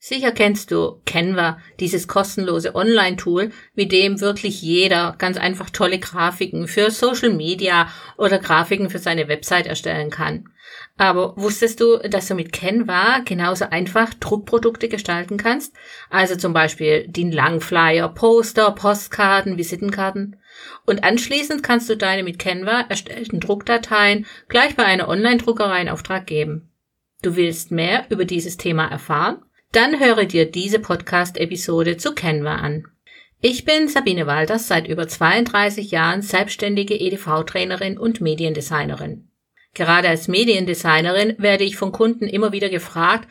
Sicher kennst du Canva, dieses kostenlose Online-Tool, mit dem wirklich jeder ganz einfach tolle Grafiken für Social Media oder Grafiken für seine Website erstellen kann. Aber wusstest du, dass du mit Canva genauso einfach Druckprodukte gestalten kannst? Also zum Beispiel den Langflyer, Poster, Postkarten, Visitenkarten. Und anschließend kannst du deine mit Canva erstellten Druckdateien gleich bei einer Online-Druckerei in Auftrag geben. Du willst mehr über dieses Thema erfahren? Dann höre dir diese Podcast-Episode zu Canva an. Ich bin Sabine Walters, seit über 32 Jahren selbstständige EDV-Trainerin und Mediendesignerin. Gerade als Mediendesignerin werde ich von Kunden immer wieder gefragt,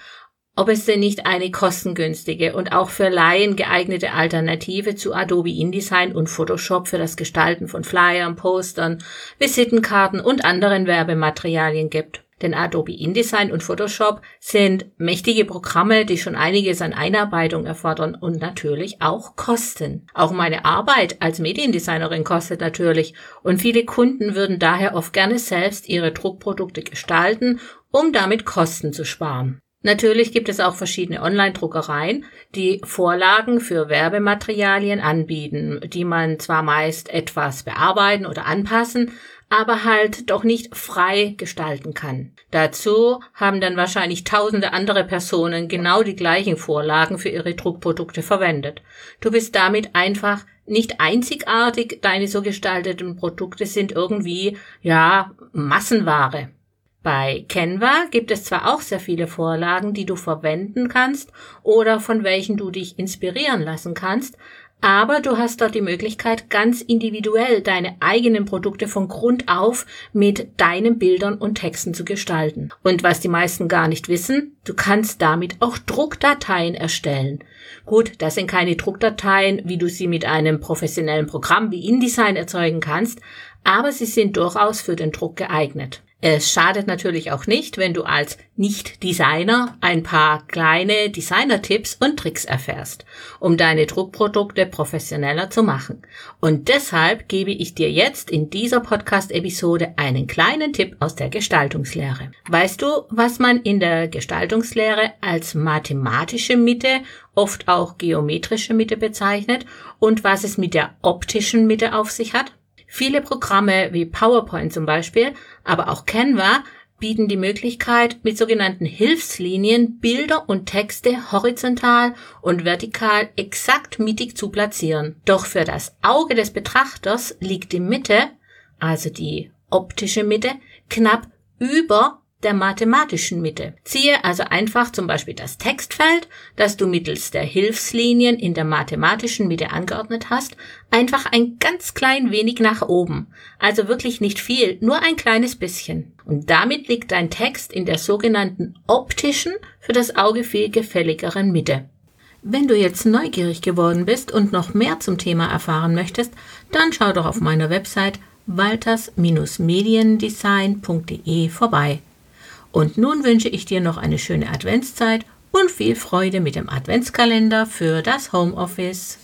ob es denn nicht eine kostengünstige und auch für Laien geeignete Alternative zu Adobe InDesign und Photoshop für das Gestalten von Flyern, Postern, Visitenkarten und anderen Werbematerialien gibt. Denn Adobe InDesign und Photoshop sind mächtige Programme, die schon einiges an Einarbeitung erfordern und natürlich auch kosten. Auch meine Arbeit als Mediendesignerin kostet natürlich und viele Kunden würden daher oft gerne selbst ihre Druckprodukte gestalten, um damit Kosten zu sparen. Natürlich gibt es auch verschiedene Online-Druckereien, die Vorlagen für Werbematerialien anbieten, die man zwar meist etwas bearbeiten oder anpassen, aber halt doch nicht frei gestalten kann. Dazu haben dann wahrscheinlich tausende andere Personen genau die gleichen Vorlagen für ihre Druckprodukte verwendet. Du bist damit einfach nicht einzigartig, deine so gestalteten Produkte sind irgendwie, ja, Massenware. Bei Canva gibt es zwar auch sehr viele Vorlagen, die du verwenden kannst oder von welchen du dich inspirieren lassen kannst, aber du hast dort die Möglichkeit, ganz individuell deine eigenen Produkte von Grund auf mit deinen Bildern und Texten zu gestalten. Und was die meisten gar nicht wissen, du kannst damit auch Druckdateien erstellen. Gut, das sind keine Druckdateien, wie du sie mit einem professionellen Programm wie InDesign erzeugen kannst, aber sie sind durchaus für den Druck geeignet. Es schadet natürlich auch nicht, wenn du als Nicht-Designer ein paar kleine Designer-Tipps und Tricks erfährst, um deine Druckprodukte professioneller zu machen. Und deshalb gebe ich dir jetzt in dieser Podcast-Episode einen kleinen Tipp aus der Gestaltungslehre. Weißt du, was man in der Gestaltungslehre als mathematische Mitte, oft auch geometrische Mitte bezeichnet und was es mit der optischen Mitte auf sich hat? Viele Programme wie PowerPoint zum Beispiel, aber auch Canva bieten die Möglichkeit, mit sogenannten Hilfslinien Bilder und Texte horizontal und vertikal exakt mittig zu platzieren. Doch für das Auge des Betrachters liegt die Mitte, also die optische Mitte, knapp über der mathematischen Mitte. Ziehe also einfach zum Beispiel das Textfeld, das du mittels der Hilfslinien in der mathematischen Mitte angeordnet hast, einfach ein ganz klein wenig nach oben. Also wirklich nicht viel, nur ein kleines bisschen. Und damit liegt dein Text in der sogenannten optischen, für das Auge viel gefälligeren Mitte. Wenn du jetzt neugierig geworden bist und noch mehr zum Thema erfahren möchtest, dann schau doch auf meiner Website walters-mediendesign.de vorbei. Und nun wünsche ich dir noch eine schöne Adventszeit und viel Freude mit dem Adventskalender für das Homeoffice.